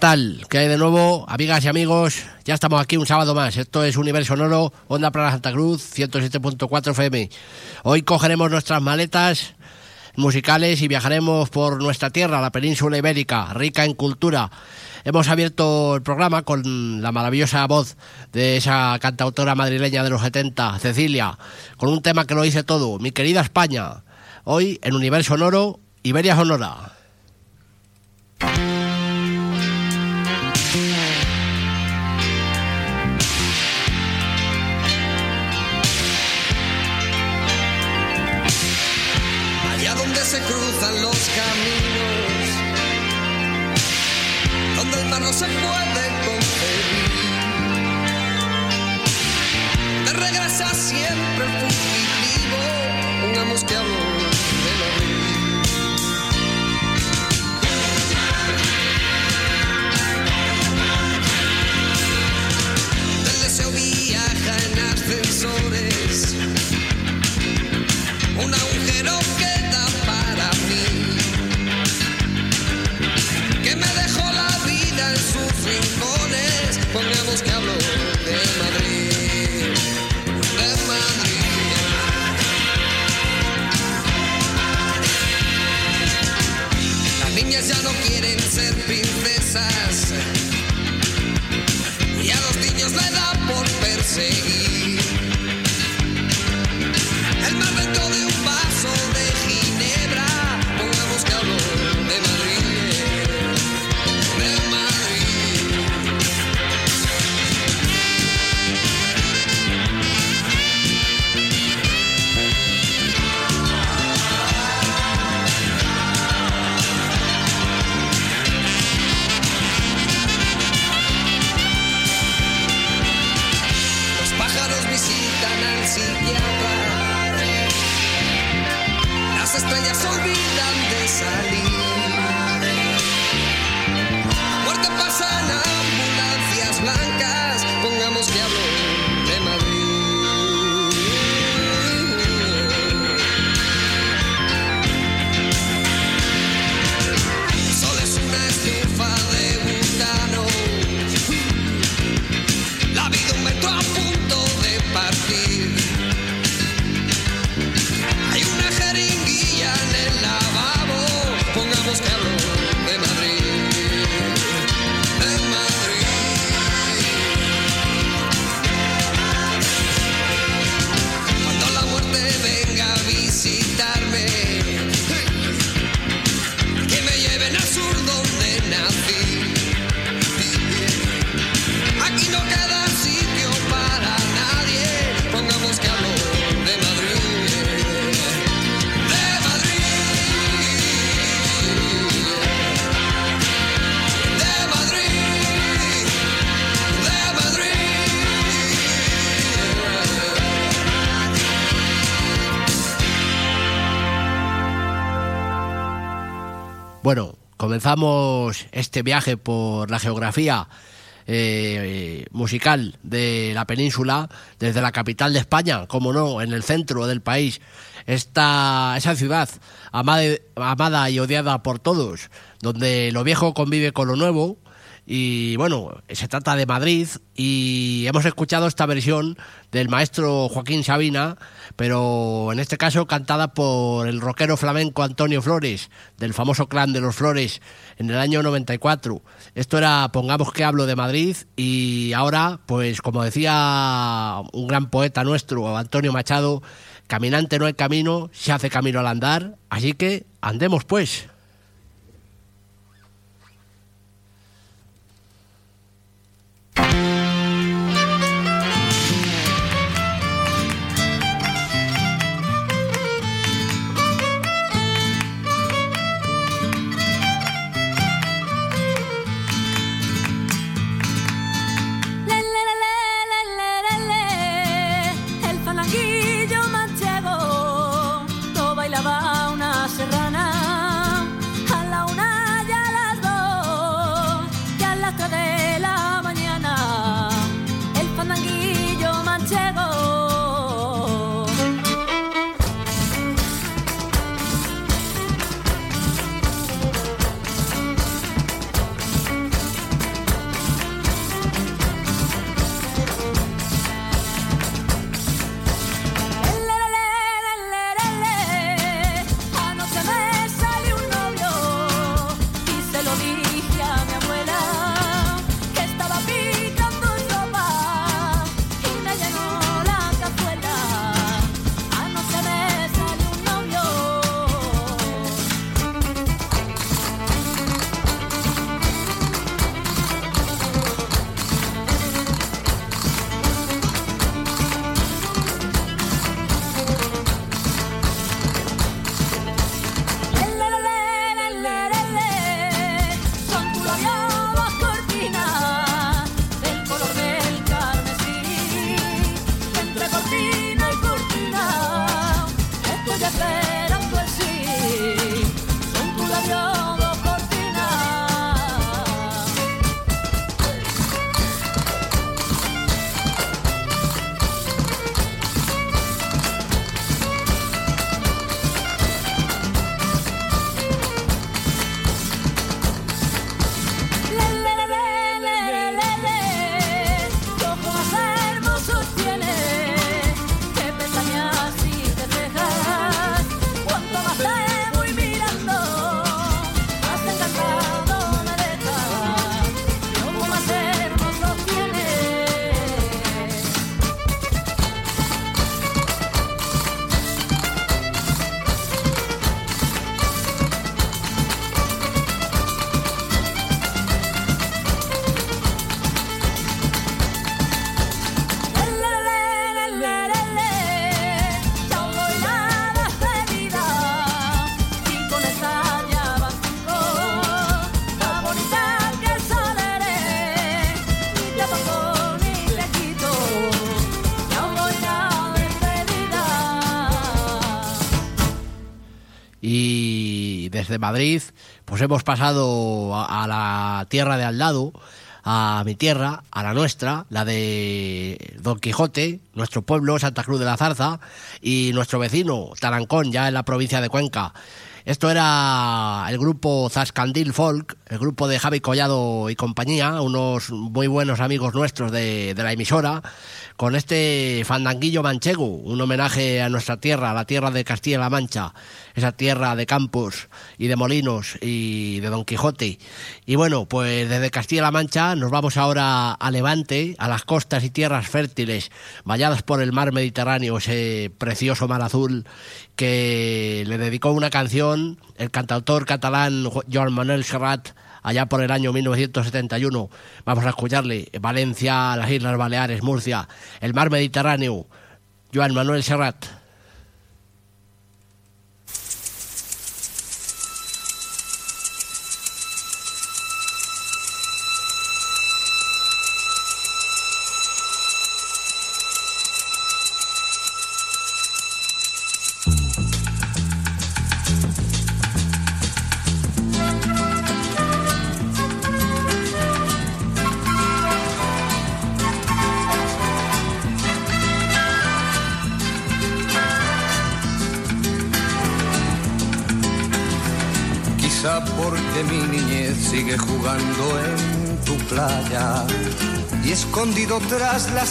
tal? ¿Qué hay de nuevo, amigas y amigos? Ya estamos aquí un sábado más. Esto es Universo Sonoro, Onda Plana Santa Cruz, 107.4 FM. Hoy cogeremos nuestras maletas musicales y viajaremos por nuestra tierra, la península ibérica, rica en cultura. Hemos abierto el programa con la maravillosa voz de esa cantautora madrileña de los 70, Cecilia, con un tema que lo dice todo, mi querida España. Hoy en Universo Sonoro, Iberia Sonora. se cruzan los caminos, donde el mar no se puede concebir. Te regresa siempre fugitivo. Comenzamos este viaje por la geografía eh, musical de la península desde la capital de España, como no, en el centro del país. Esta, esa ciudad amada y odiada por todos, donde lo viejo convive con lo nuevo, y bueno, se trata de Madrid y hemos escuchado esta versión del maestro Joaquín Sabina, pero en este caso cantada por el rockero flamenco Antonio Flores, del famoso clan de los Flores, en el año 94. Esto era Pongamos que hablo de Madrid y ahora, pues como decía un gran poeta nuestro, Antonio Machado, caminante no hay camino, se hace camino al andar, así que andemos pues. Madrid pues hemos pasado a, la tierra de al lado, a mi tierra, a la nuestra, la de Don Quijote, nuestro pueblo, Santa Cruz de la Zarza, y nuestro vecino, Tarancón, ya en la provincia de Cuenca. Esto era el grupo Zascandil Folk, el grupo de Javi Collado y compañía, unos muy buenos amigos nuestros de, de la emisora, con este fandanguillo manchego, un homenaje a nuestra tierra, a la tierra de Castilla-La Mancha, esa tierra de campos y de molinos y de Don Quijote. Y bueno, pues desde Castilla-La Mancha nos vamos ahora a Levante, a las costas y tierras fértiles, bañadas por el mar Mediterráneo, ese precioso mar azul que le dedicó una canción el cantautor catalán Joan Manuel Serrat allá por el año 1971. Vamos a escucharle Valencia, las Islas Baleares, Murcia, el mar Mediterráneo. Joan Manuel Serrat.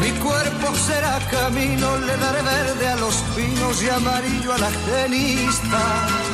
Mi cuerpo será camino, le daré verde a los pinos y amarillo a la genista.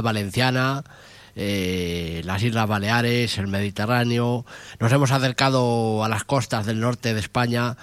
Valenciana, eh, las Islas Baleares, el Mediterráneo, nos hemos acercado a las costas del norte de España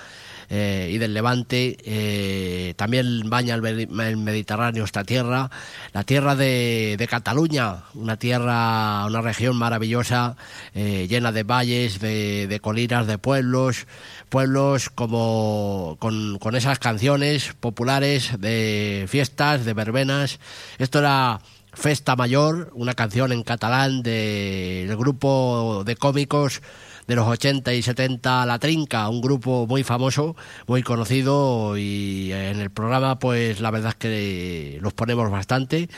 eh, y del Levante, eh, también baña el, Medi- el Mediterráneo esta tierra, la tierra de, Cataluña, una tierra, una región maravillosa, llena de valles, de, de colinas, de pueblos, pueblos como con, con esas canciones populares de fiestas, de verbenas. Esto era Festa Mayor, una canción en catalán de- del grupo de cómicos de los 80 y 70 La Trinca, un grupo muy famoso, muy conocido y en el programa pues la verdad es que los ponemos bastante.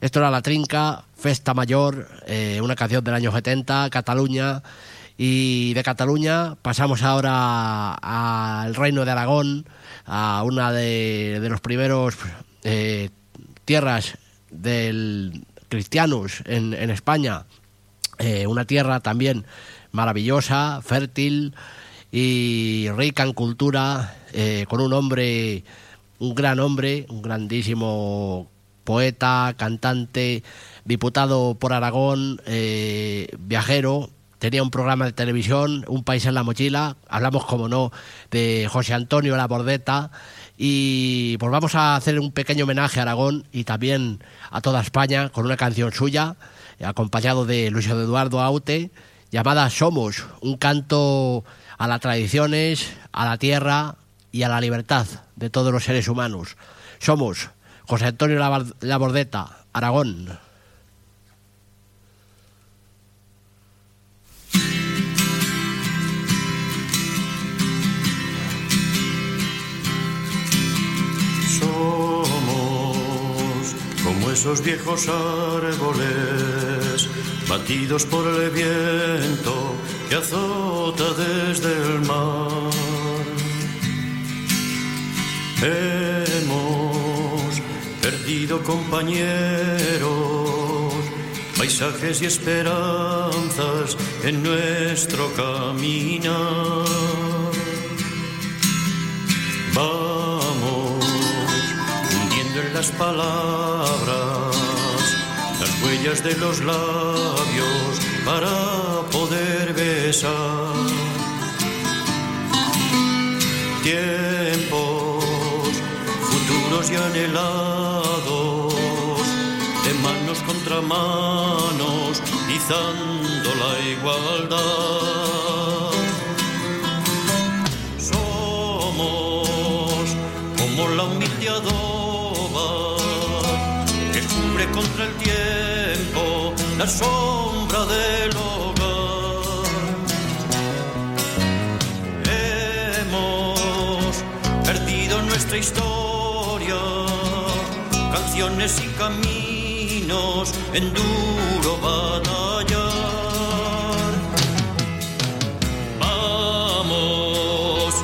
Esto era La Trinca, Festa Mayor, eh, una canción del año 70, Cataluña. Y de Cataluña pasamos ahora al Reino de Aragón, a una de, de los primeros eh, tierras del cristianos en, en España, eh, una tierra también maravillosa, fértil y rica en cultura, eh, con un hombre, un gran hombre, un grandísimo poeta, cantante, diputado por Aragón, eh, viajero, tenía un programa de televisión, Un país en la mochila, hablamos como no de José Antonio La Bordeta y pues vamos a hacer un pequeño homenaje a Aragón y también a toda España con una canción suya, acompañado de Luis Eduardo Aute, llamada Somos, un canto a las tradiciones, a la tierra y a la libertad de todos los seres humanos. Somos José Antonio Labordeta, Aragón. Esos viejos árboles batidos por el viento que azota desde el mar. Hemos perdido compañeros, paisajes y esperanzas en nuestro caminar. Vamos hundiendo en las palabras huellas de los labios para poder besar. Tiempos futuros y anhelados, de manos contra manos, izando la igualdad. Somos como la humilde adoba que cubre contra el tiempo la sombra del hogar. Hemos perdido nuestra historia, canciones y caminos en duro batallar. Vamos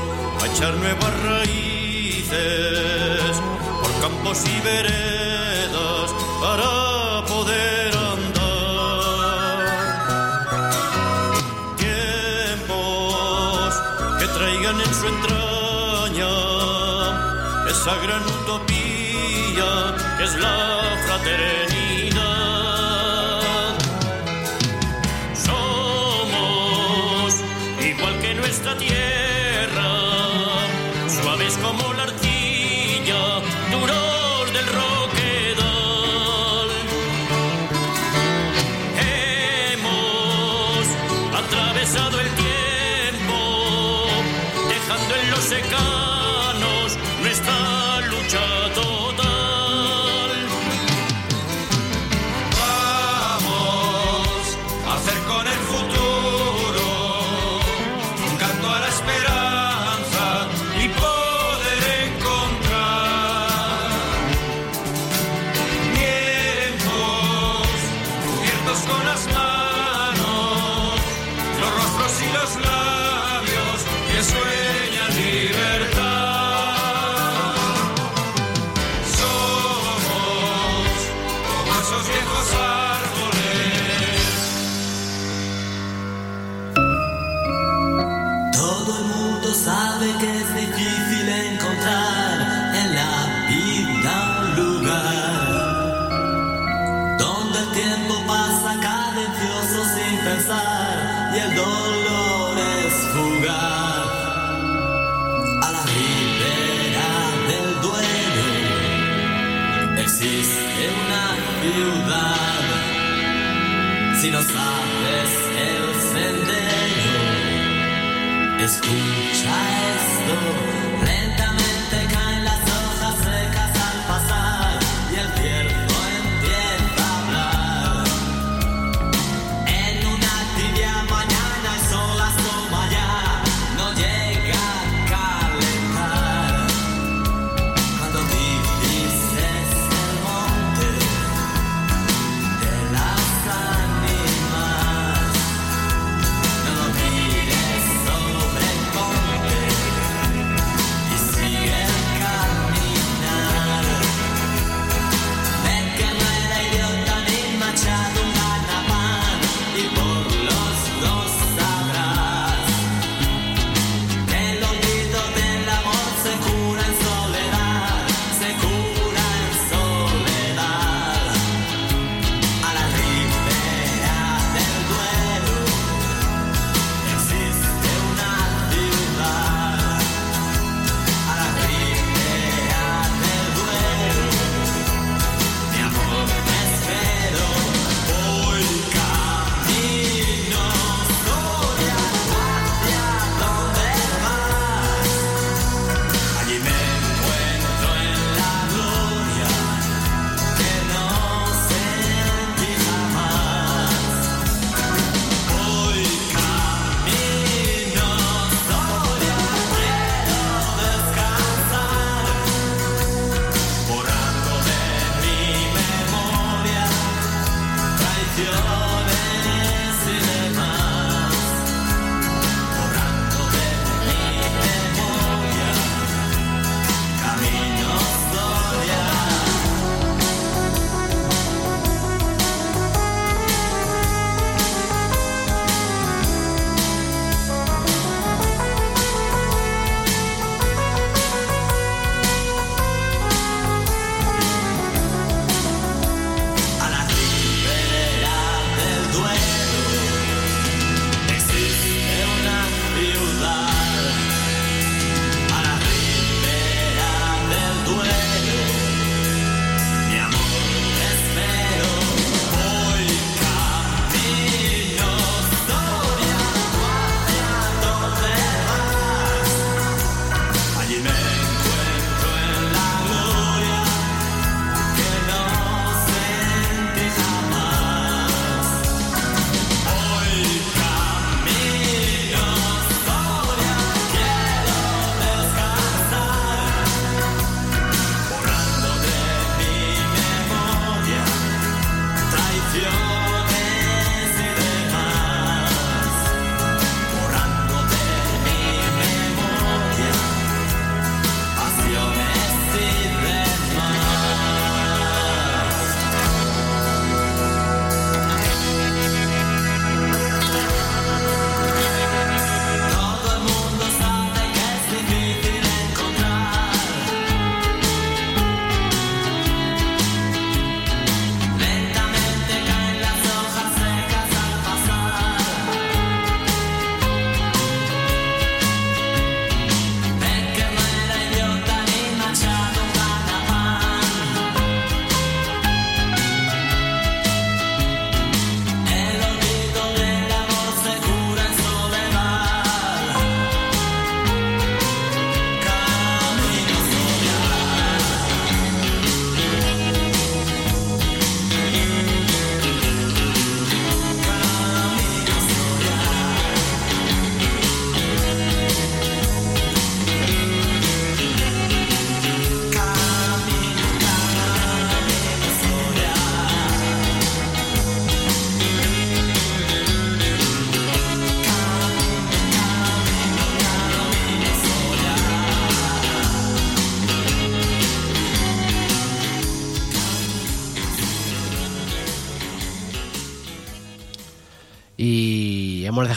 a echar nuevas raíces por campos y veredas esa gran que es la fraternidad.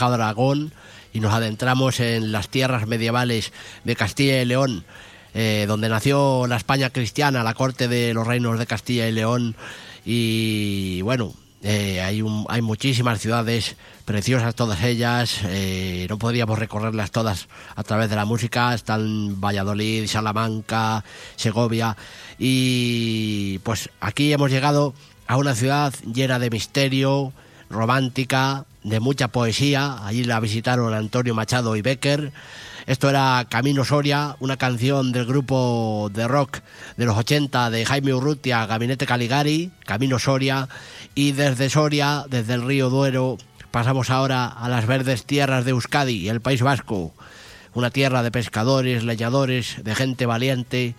Aragón y nos adentramos en las tierras medievales de Castilla y León, eh, donde nació la España cristiana, la corte de los reinos de Castilla y León. Y bueno, eh, hay, un- hay muchísimas ciudades preciosas, todas ellas. eh, no podríamos recorrerlas todas a través de la música. Están Valladolid, Salamanca, Segovia. Y pues aquí hemos llegado a una ciudad llena de misterio, romántica, de mucha poesía. Allí la visitaron Antonio Machado y Becker. Esto era Camino Soria, una canción del grupo de rock de los 80 de Jaime Urrutia, Gabinete Caligari, Camino Soria. Y desde Soria, desde el río Duero, pasamos ahora a las verdes tierras de Euskadi, el País Vasco. Una tierra de pescadores, leñadores, de gente valiente,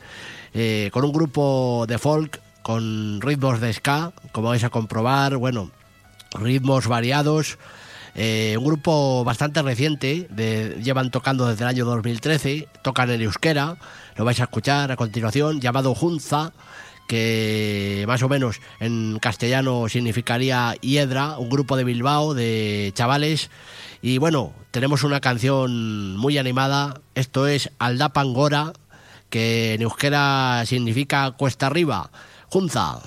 eh, con un grupo de folk, con ritmos de ska, como vais a comprobar, bueno, ritmos variados. Eh, un grupo bastante reciente, de- llevan tocando desde el año 2013, tocan en euskera, lo vais a escuchar a continuación, llamado Junza, que más o menos en castellano significaría hiedra, un grupo de Bilbao de chavales. Y bueno, tenemos una canción muy animada, esto es Aldapangora, que en euskera significa cuesta arriba, Junza.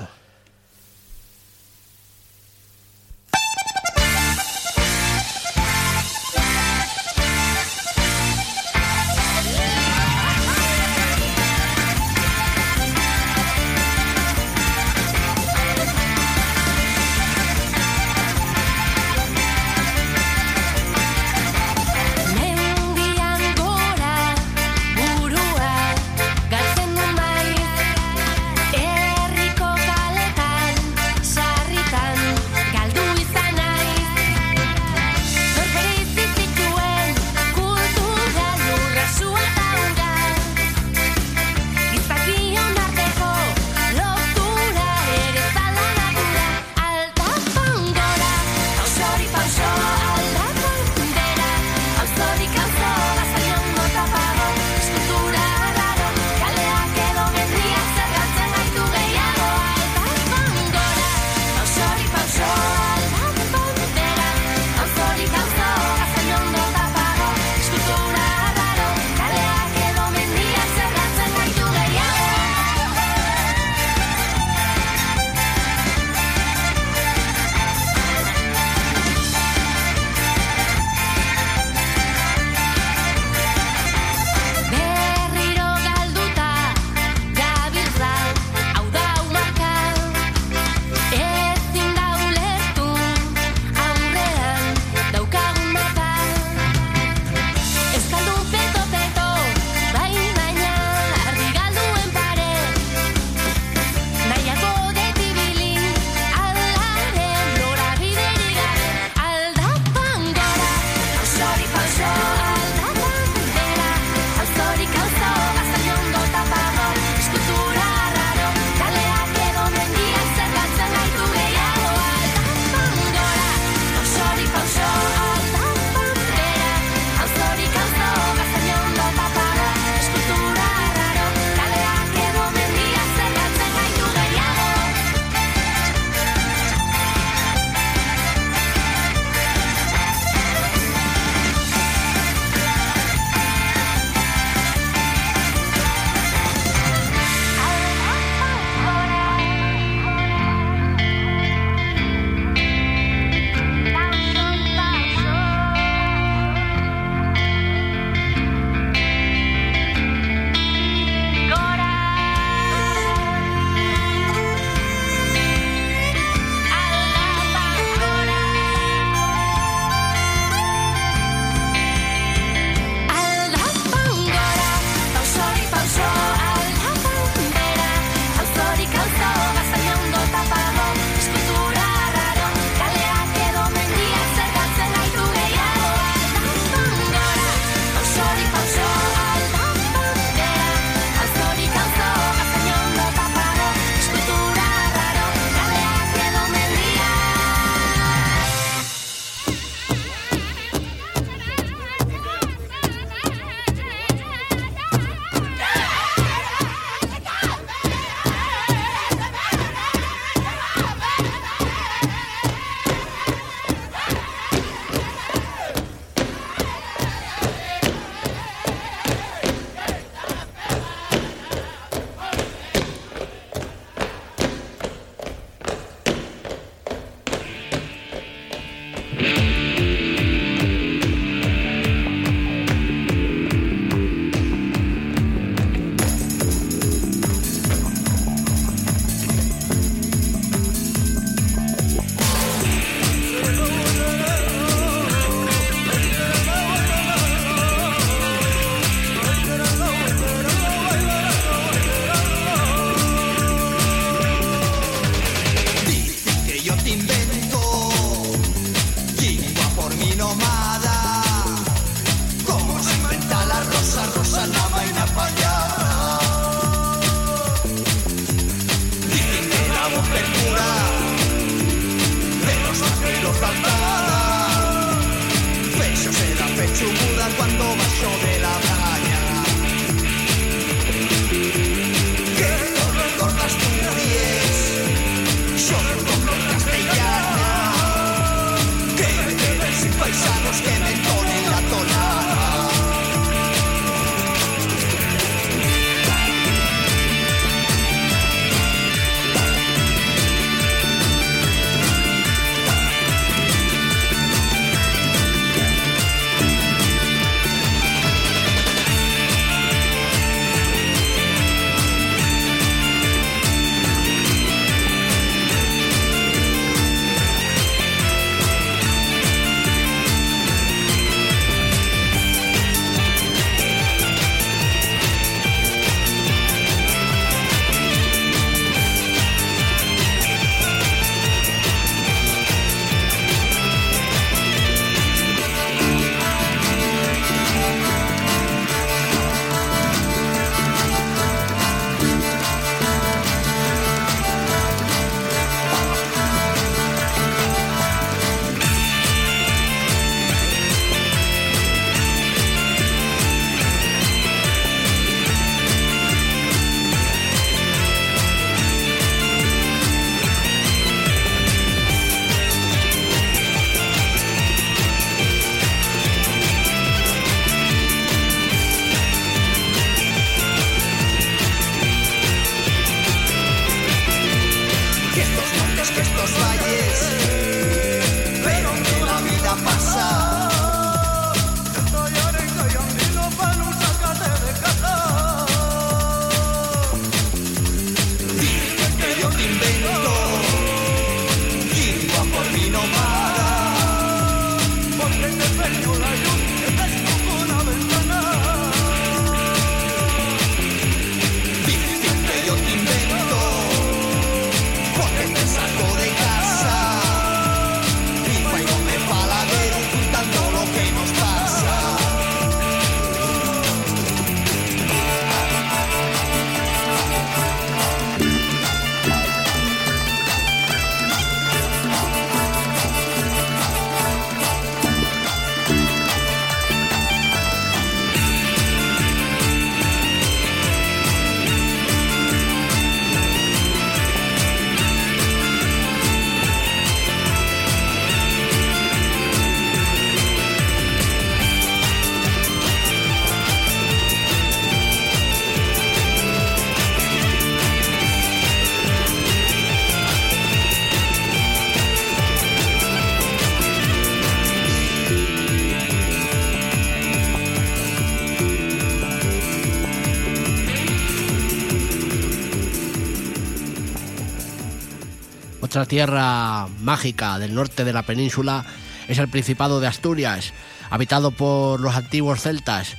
Otra tierra mágica del norte de la península es el Principado de Asturias, habitado por los antiguos celtas.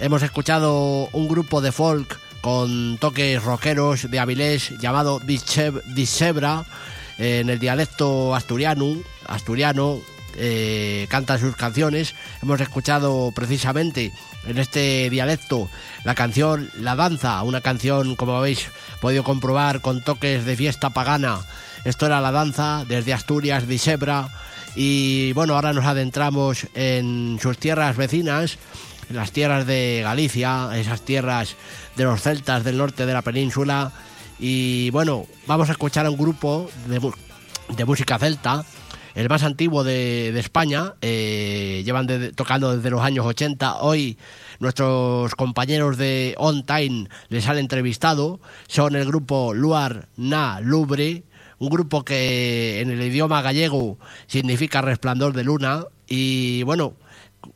Hemos escuchado un grupo de folk con toques rockeros de Avilés llamado eh, en el dialecto asturiano, asturiano eh, cantan sus canciones. Hemos escuchado precisamente en este dialecto la canción La Danza, una canción, como habéis podido comprobar, con toques de fiesta pagana. Esto era La Danza desde Asturias, de Isebra. Y bueno, ahora nos adentramos en sus tierras vecinas, en las tierras de Galicia, esas tierras de los celtas del norte de la península. Y bueno, vamos a escuchar a un grupo de, música celta, el más antiguo de, de España. eh, llevan de- tocando desde los años 80. Hoy nuestros compañeros de On Time les han entrevistado. Son el grupo Luar Na Lubre, un grupo que en el idioma gallego significa resplandor de luna. Y bueno,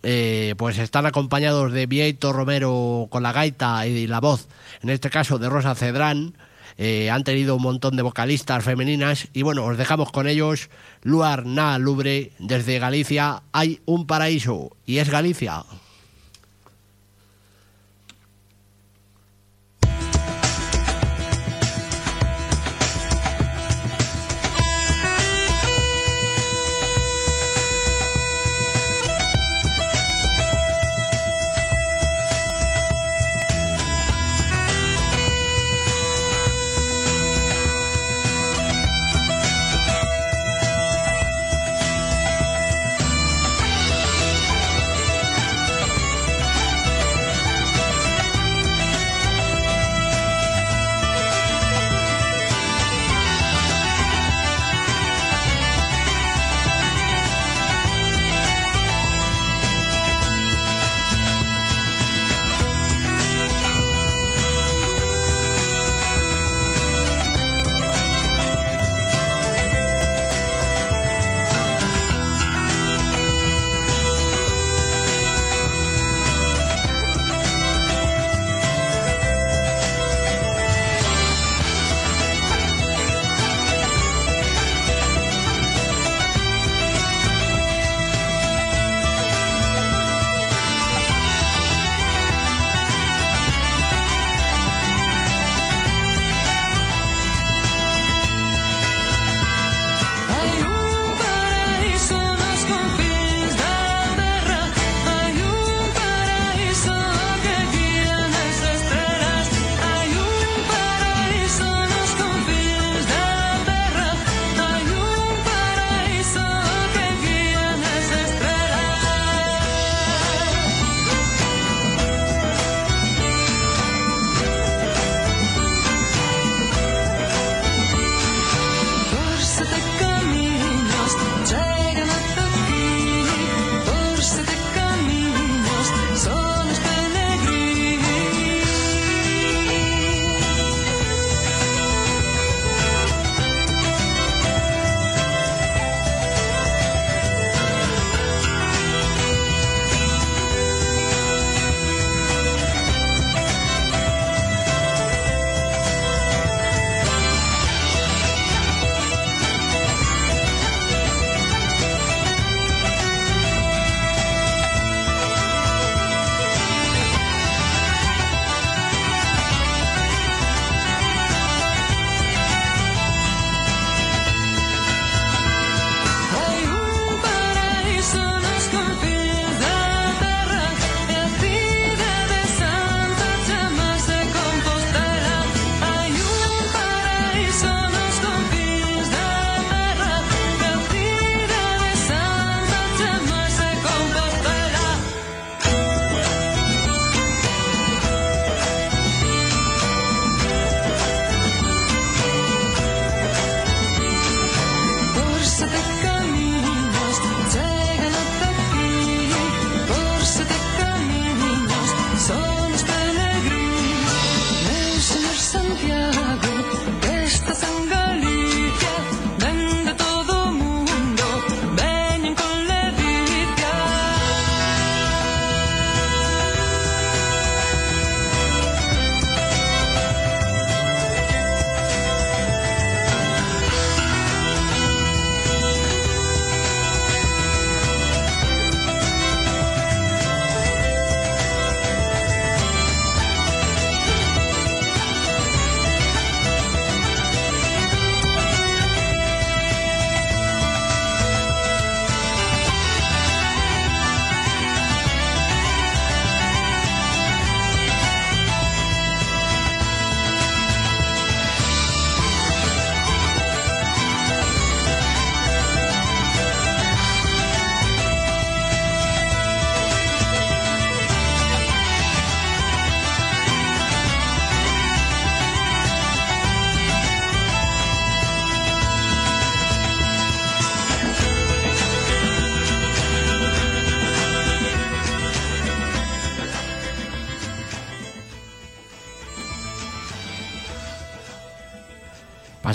eh, pues están acompañados de Vieito Romero con la gaita y la voz, en este caso de Rosa Cedrán. Eh, han tenido un montón de vocalistas femeninas y bueno, os dejamos con ellos. Luar Na Lubre, desde Galicia hay un paraíso y es Galicia. Galicia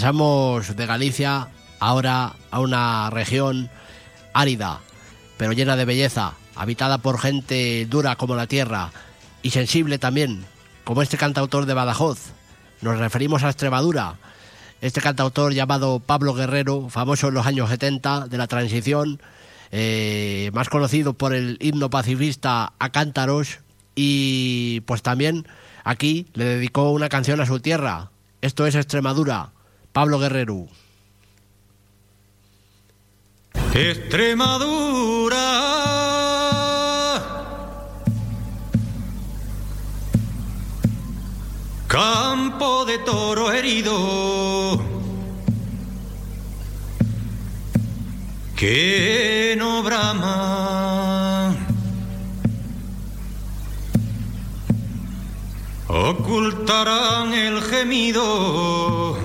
Pasamos de Galicia ahora a una región árida, pero llena de belleza, habitada por gente dura como la tierra y sensible también, como este cantautor de Badajoz. Nos referimos a Extremadura. Este cantautor llamado Pablo Guerrero, famoso en los años 70 de la transición, eh, más conocido por el himno pacifista a cántaros y pues también aquí le dedicó una canción a su tierra. Esto es Extremadura. Pablo Guerrero. Extremadura, campo de toro herido, que no brama, ocultarán el gemido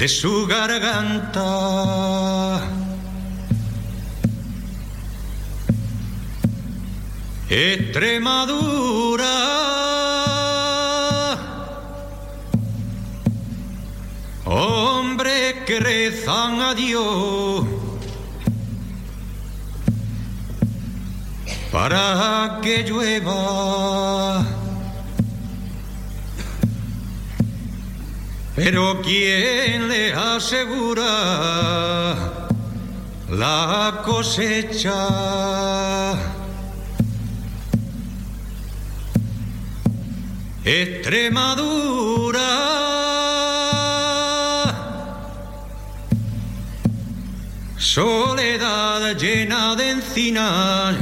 de su garganta. Extremadura, hombre que rezan a Dios para que llueva. Pero ¿quién le asegura la cosecha? Extremadura, soledad llena de encinas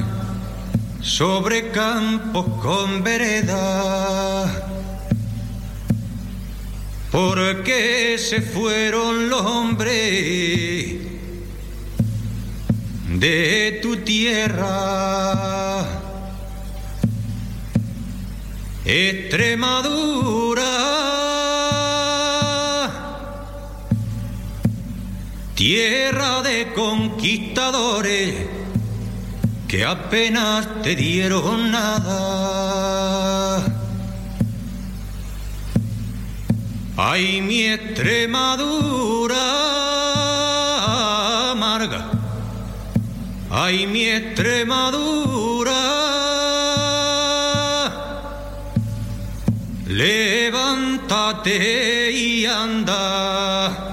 sobre campos con veredas. ¿Por qué se fueron los hombres de tu tierra? Extremadura, tierra de conquistadores que apenas te dieron nada. Ay, mi Extremadura amarga. Ay, mi Extremadura. Levántate y anda.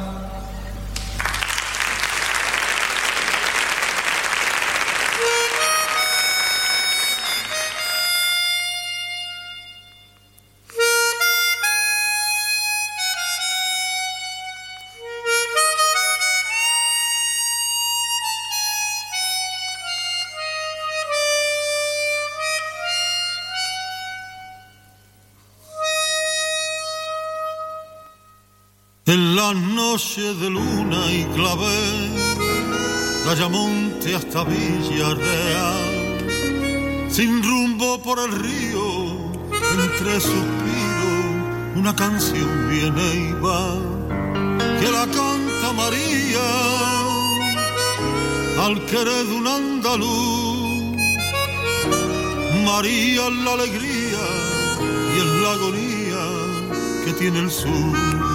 En las noches de luna y clavel, Dayamonte hasta Villarreal, sin rumbo por el río, entre suspiros, una canción viene y va, que la canta María, al querer de un andaluz. María es la alegría y es la agonía que tiene el sur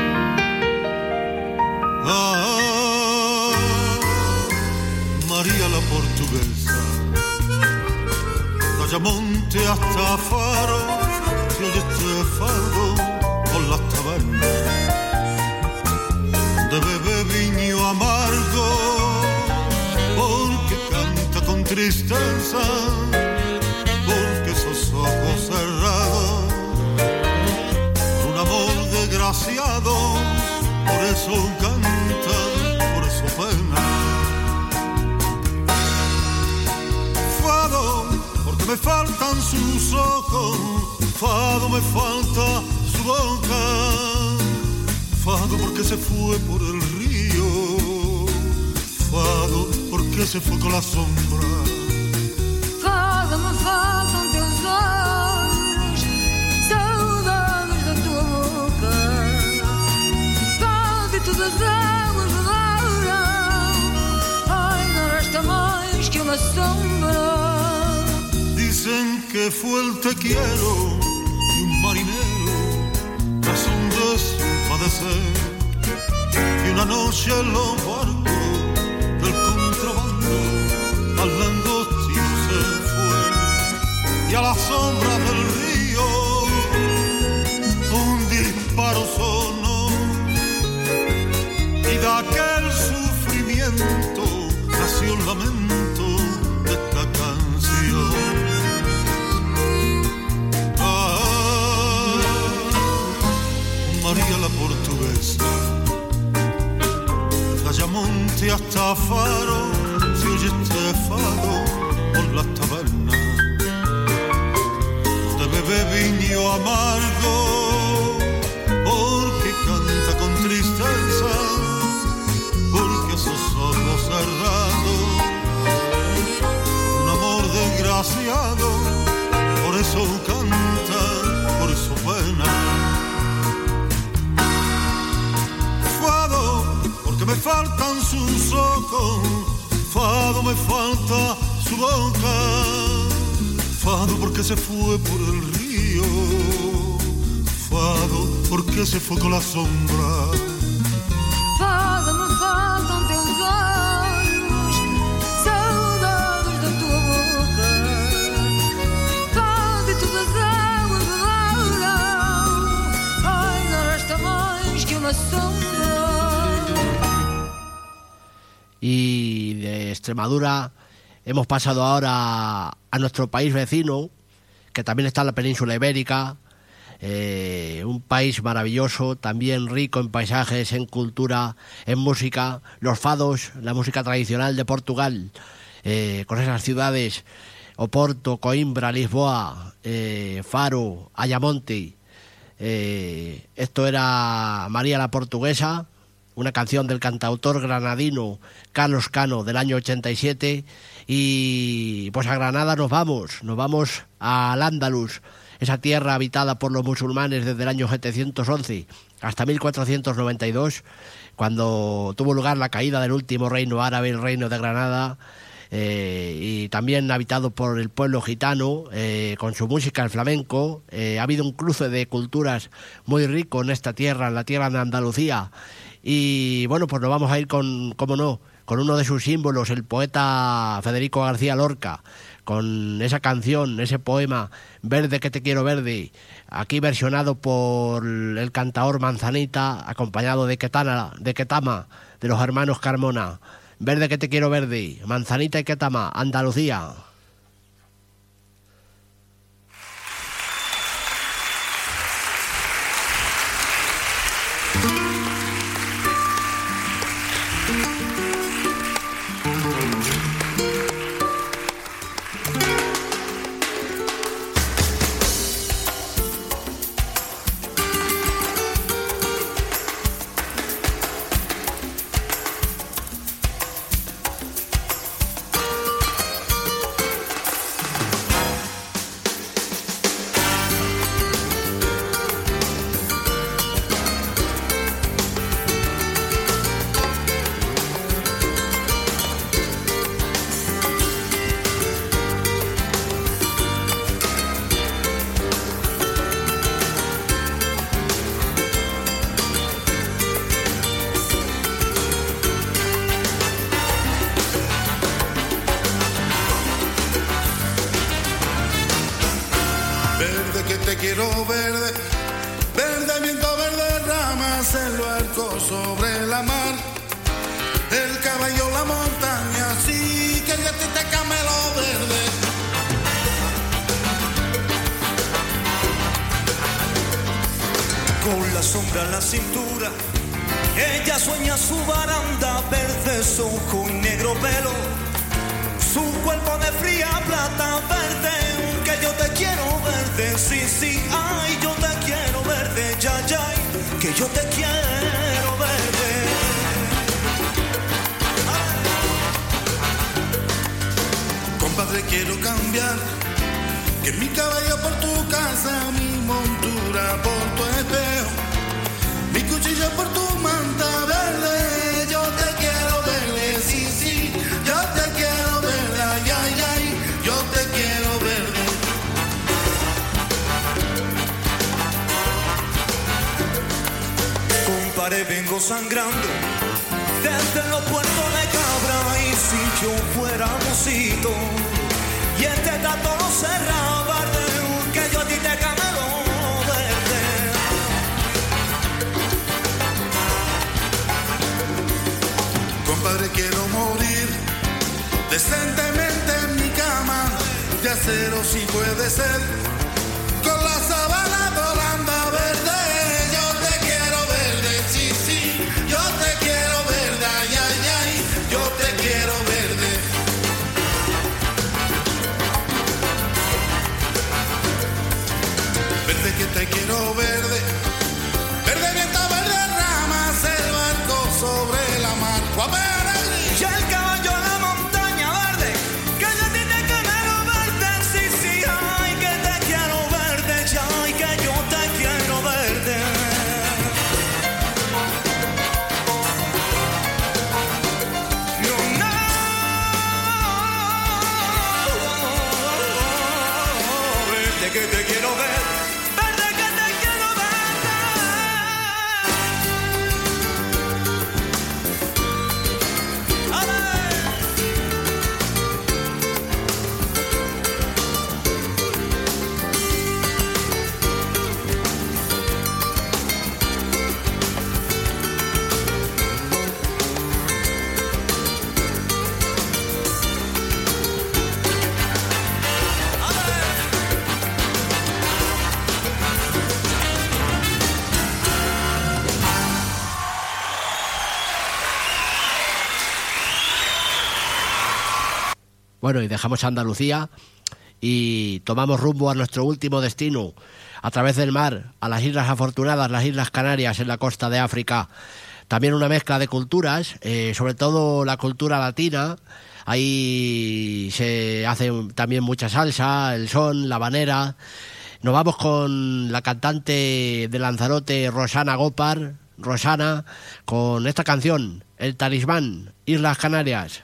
Ah, María la portuguesa, Dayamonte hasta Faro, oye este fado con las tabernas, de bebé viño amargo, porque canta con tristeza, porque esos ojos cerrados, un amor desgraciado, por eso pena. Fado, porque me faltan sus ojos, fado me falta su boca. Fado porque se fue por el río. Fado porque se fue con la sombra. Que fue el te quiero de un marinero razón de su padecer. Y una noche en los del contrabando al langostino se fue. Y a la sombra del río un disparo sonó. Y de aquel Hasta Faro, se oye fado por las tabernas, de bebé viño amargo, porque canta con tristeza, porque esos ojos cerrados, un amor desgraciado, por eso canta, por eso pena. Fado, porque me faltan Fado me falta su boca, Fado porque se fue por el río, Fado porque se fue con la sombra. Fado, me faltam teus olhos, saudades da tua boca. Fado e todas as águas rodaram. Ai, não resta mais que uma sombra. Extremadura. Hemos pasado ahora a nuestro país vecino, que también está en la península ibérica, eh, un país maravilloso, también rico en paisajes, en cultura, en música, los fados, la música tradicional de Portugal, eh, con esas ciudades Oporto, Coimbra, Lisboa, eh, Faro, Ayamonte. Esto era María la Portuguesa, una canción del cantautor granadino Carlos Cano del año 87 y pues a Granada nos vamos, nos vamos al Andalus, esa tierra habitada por los musulmanes desde el año 711 hasta 1492, cuando tuvo lugar la caída del último reino árabe, el reino de Granada, eh, y también habitado por el pueblo gitano, eh, con su música, el flamenco. Eh, ha habido un cruce de culturas muy rico en esta tierra, en la tierra de Andalucía. Y bueno, pues nos vamos a ir con, cómo no, con uno de sus símbolos, el poeta Federico García Lorca, con esa canción, ese poema, Verde que te quiero verde, aquí versionado por el cantador Manzanita, acompañado de Ketana, de Ketama, de los hermanos Carmona. Verde que te quiero verde, Manzanita y Ketama, Andalucía. Quiero verde, verde viento, verde ramas, el barco sobre la mar, el caballo, la montaña, sí que yo a ti te camelo verde. Con la sombra en la cintura, ella sueña su baranda, verde su y negro pelo, su cuerpo de fría plata verde, que yo te quiero verte, sí, sí, ay, yo te quiero verte, ya, ya, que yo te quiero verte. Compadre, quiero cambiar, que mi caballo por tu casa, mi montura por tu espejo, mi cuchillo por tu manta Vengo sangrando. Desde los puertos de Cabra y si yo fuera mocito. Y este dato no cerraba que yo a ti te camelo verde. Compadre, quiero morir decentemente en mi cama, de acero si puede ser, Bueno, y dejamos Andalucía y tomamos rumbo a nuestro último destino, a través del mar, a las Islas Afortunadas, las Islas Canarias, en la costa de África. También una mezcla de culturas, eh, sobre todo la cultura latina. Ahí se hace también mucha salsa, el son, la banera. Nos vamos con la cantante de Lanzarote, Rosana Gopar, Rosana, con esta canción, El Talismán, Islas Canarias.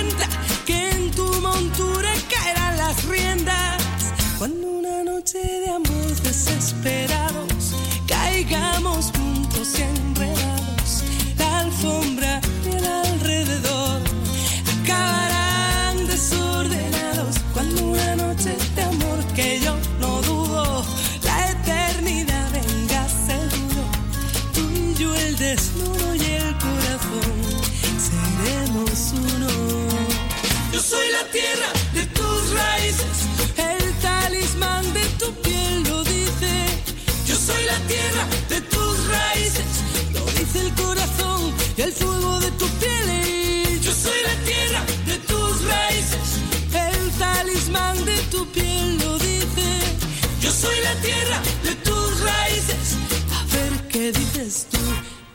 de tus raíces. A ver qué dices tú,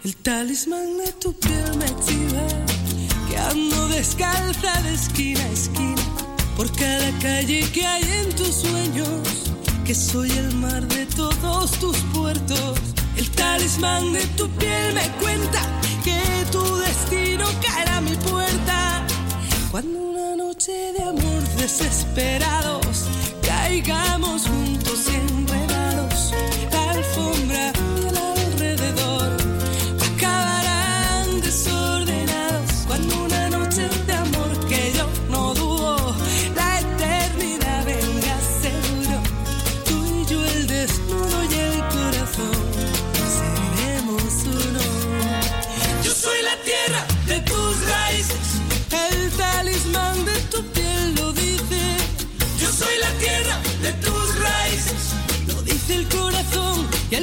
el talismán de tu piel me chiva que ando descalza de esquina a esquina por cada calle que hay en tus sueños, que soy el mar de todos tus puertos. El talismán de tu piel me cuenta que tu destino caerá a mi puerta. Cuando una noche de amor desesperados caigamos juntos enredados, la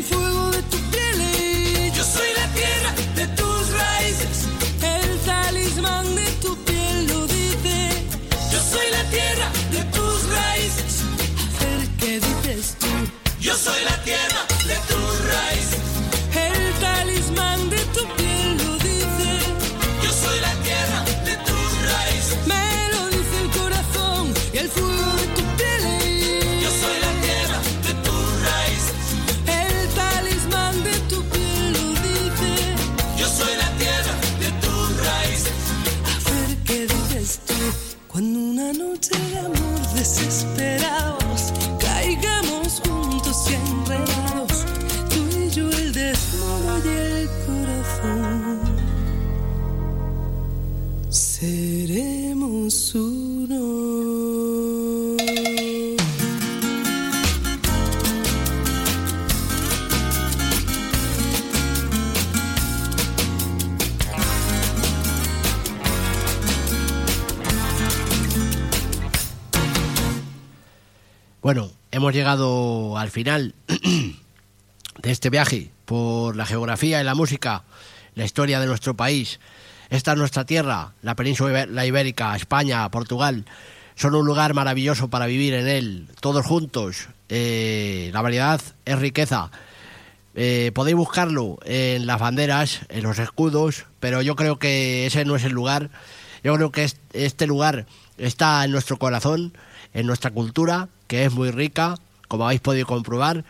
fuego hemos llegado al final de este viaje por la geografía y la música, la historia de nuestro país. Esta es nuestra tierra, la península ibérica, España, Portugal. Son un lugar maravilloso para vivir en él, todos juntos. Eh, la variedad es riqueza. Eh, podéis buscarlo en las banderas, en los escudos, pero yo creo que ese no es el lugar. Yo creo que es- este lugar está en nuestro corazón, en nuestra cultura, que es muy rica, como habéis podido comprobar.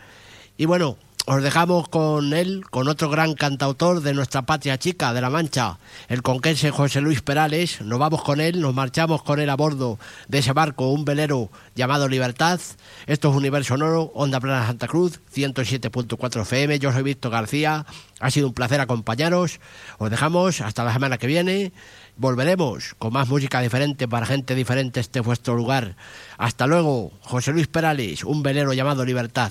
Y bueno, os dejamos con él, con otro gran cantautor de nuestra patria chica, de La Mancha, el conquense José Luis Perales. Nos vamos con él, nos marchamos con él a bordo de ese barco, un velero llamado Libertad. Esto es Universo Sonoro, Onda Plana Santa Cruz, 107.4 FM. Yo soy Víctor García. Ha sido un placer acompañaros. Os dejamos hasta la semana que viene. Volveremos con más música diferente para gente diferente. Este es vuestro lugar. Hasta luego, José Luis Perales, un velero llamado Libertad.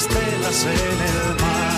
estelas en el mar.